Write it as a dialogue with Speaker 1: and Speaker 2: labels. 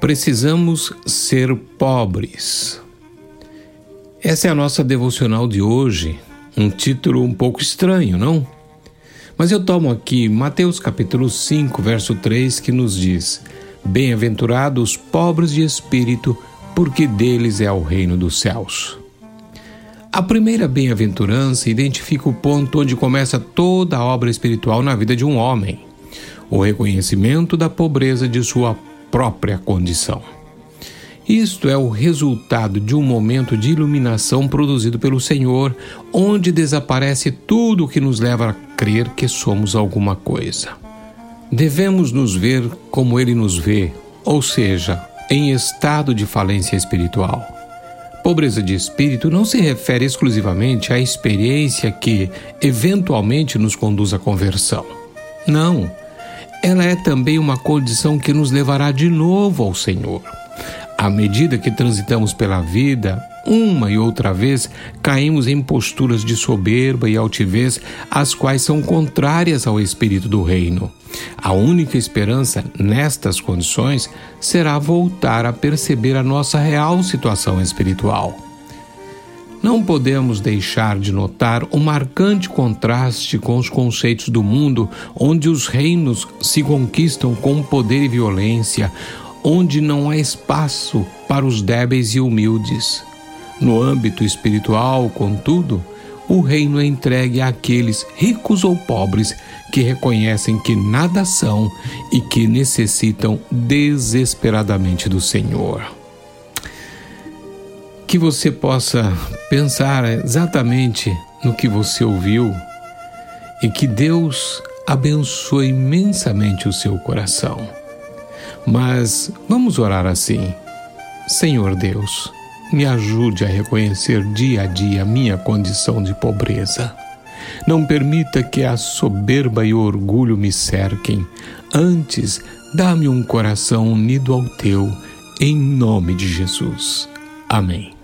Speaker 1: Precisamos ser pobres. Essa é a nossa devocional de hoje. Um título um pouco estranho, não? Mas eu tomo aqui Mateus capítulo 5, verso 3, que nos diz: Bem-aventurados os pobres de espírito, porque deles é o reino dos céus. A primeira bem-aventurança identifica o ponto onde começa toda a obra espiritual na vida de um homem: o reconhecimento da pobreza de sua própria condição. Isto é o resultado de um momento de iluminação produzido pelo Senhor, onde desaparece tudo o que nos leva a crer que somos alguma coisa. Devemos nos ver como Ele nos vê, ou seja, em estado de falência espiritual. Pobreza de espírito não se refere exclusivamente à experiência que eventualmente nos conduz à conversão. Não, ela é também uma condição que nos levará de novo ao Senhor. À medida que transitamos pela vida, uma e outra vez caímos em posturas de soberba e altivez, as quais são contrárias ao espírito do reino. A única esperança nestas condições será voltar a perceber a nossa real situação espiritual. Não podemos deixar de notar o um marcante contraste com os conceitos do mundo, onde os reinos se conquistam com poder e violência, onde não há espaço para os débeis e humildes. No âmbito espiritual, contudo, o reino é entregue àqueles ricos ou pobres que reconhecem que nada são e que necessitam desesperadamente do Senhor que você possa pensar exatamente no que você ouviu e que Deus abençoe imensamente o seu coração. Mas vamos orar assim: Senhor Deus, me ajude a reconhecer dia a dia minha condição de pobreza. Não permita que a soberba e o orgulho me cerquem. Antes, dá-me um coração unido ao teu, em nome de Jesus. Amém.